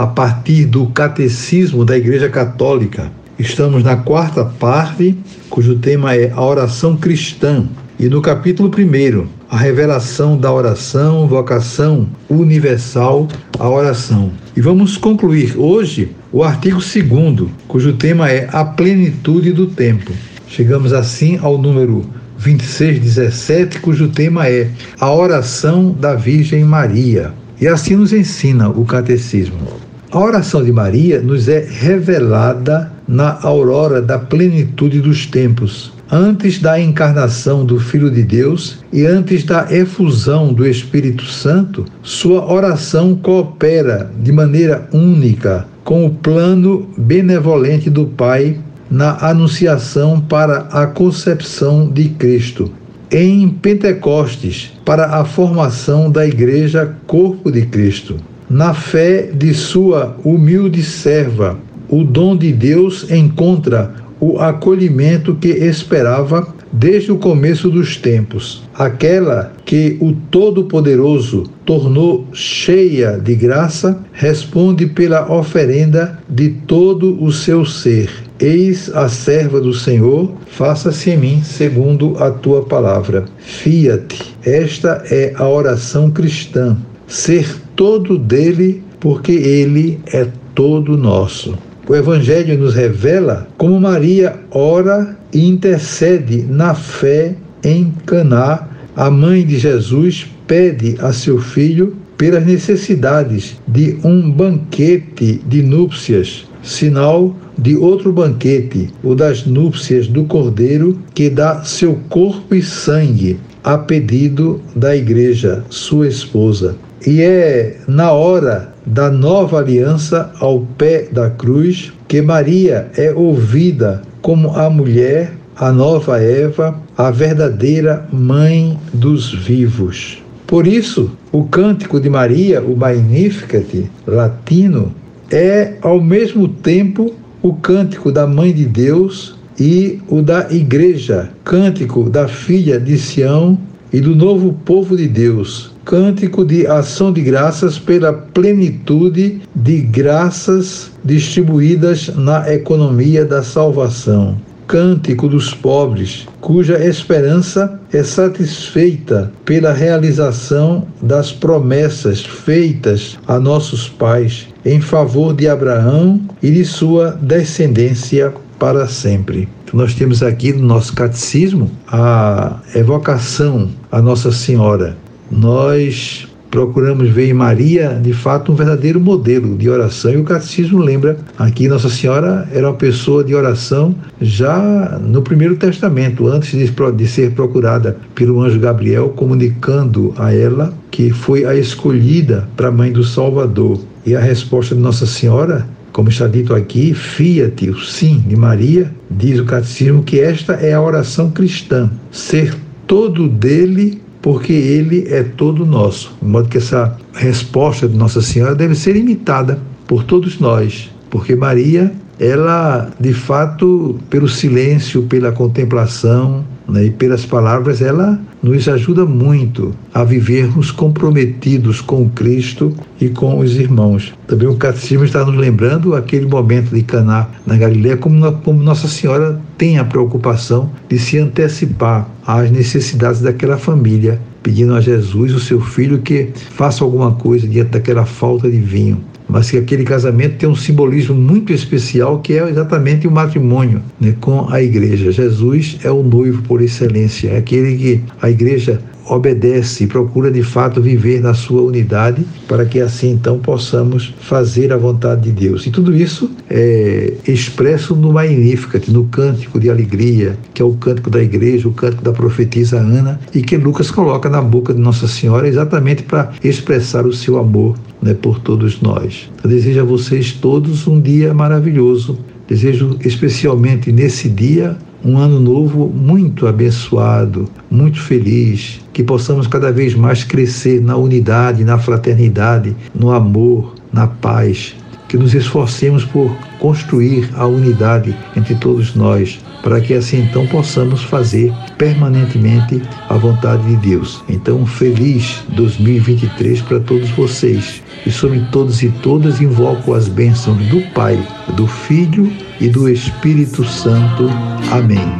a partir do Catecismo da Igreja Católica. Estamos na quarta parte, cujo tema é a oração cristã. E no capítulo 1, a revelação da oração, vocação universal à oração. E vamos concluir hoje o artigo 2, cujo tema é a plenitude do tempo. Chegamos assim ao número 2617, cujo tema é a oração da Virgem Maria. E assim nos ensina o catecismo. A oração de Maria nos é revelada na aurora da plenitude dos tempos, antes da encarnação do Filho de Deus e antes da efusão do Espírito Santo, sua oração coopera de maneira única com o plano benevolente do Pai na anunciação para a concepção de Cristo. Em Pentecostes, para a formação da Igreja Corpo de Cristo na fé de sua humilde serva, o dom de Deus encontra o acolhimento que esperava desde o começo dos tempos. Aquela que o Todo-Poderoso tornou cheia de graça, responde pela oferenda de todo o seu ser. Eis a serva do Senhor, faça-se em mim segundo a tua palavra. Fiat. Esta é a oração cristã. Ser todo dele, porque ele é todo nosso. O Evangelho nos revela como Maria ora e intercede na fé em Caná. A mãe de Jesus pede a seu filho pelas necessidades de um banquete de núpcias, sinal de outro banquete, o das núpcias do Cordeiro, que dá seu corpo e sangue a pedido da igreja, sua esposa. E é na hora da nova aliança ao pé da cruz que Maria é ouvida como a mulher, a nova Eva, a verdadeira mãe dos vivos. Por isso, o cântico de Maria, o Magnificat latino, é ao mesmo tempo o cântico da Mãe de Deus e o da Igreja, cântico da Filha de Sião e do novo povo de Deus, cântico de ação de graças pela plenitude de graças distribuídas na economia da salvação. Cântico dos pobres, cuja esperança é satisfeita pela realização das promessas feitas a nossos pais em favor de Abraão e de sua descendência para sempre. Nós temos aqui no nosso catecismo a evocação a Nossa Senhora nós procuramos ver em Maria, de fato, um verdadeiro modelo de oração. E o catecismo lembra aqui Nossa Senhora era uma pessoa de oração já no Primeiro Testamento, antes de, ser procurada pelo anjo Gabriel, comunicando a ela que foi a escolhida para a mãe do Salvador. E a resposta de Nossa Senhora como está dito aqui, fiat, o sim de Maria, diz o catecismo que esta é a oração cristã, ser todo dele porque ele é todo nosso. De modo que essa resposta de Nossa Senhora deve ser imitada por todos nós, porque Maria, ela, de fato, pelo silêncio, pela contemplação, né, e pelas palavras, ela nos ajuda muito a vivermos comprometidos com Cristo e com os irmãos. Também o Catecismo está nos lembrando aquele momento de Caná na Galiléia, como, como Nossa Senhora tem a preocupação de se antecipar às necessidades daquela família, pedindo a Jesus, o seu filho, que faça alguma coisa diante daquela falta de vinho mas que aquele casamento tem um simbolismo muito especial que é exatamente o matrimônio né, com a igreja. Jesus é o noivo por excelência, é aquele que a igreja obedece e procura de fato viver na sua unidade, para que assim então possamos fazer a vontade de Deus. E tudo isso é expresso no Magnificat, no cântico de alegria, que é o cântico da igreja, o cântico da profetisa Ana, e que Lucas coloca na boca de Nossa Senhora exatamente para expressar o seu amor né, por todos nós. Eu desejo a vocês todos um dia maravilhoso Desejo especialmente nesse dia um ano novo muito abençoado, muito feliz, que possamos cada vez mais crescer na unidade, na fraternidade, no amor, na paz, que nos esforcemos por construir a unidade entre todos nós, para que assim então possamos fazer permanentemente a vontade de Deus. Então, feliz 2023 para todos vocês. E sobre todos e todas invoco as bênçãos do Pai, do Filho e do Espírito Santo. Amém.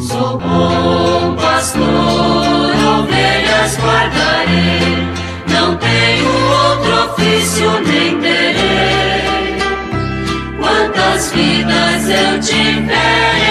Sou bom pastor, ovelhas guardarei, não tenho outro ofício nem terei. Quantas vidas eu tiver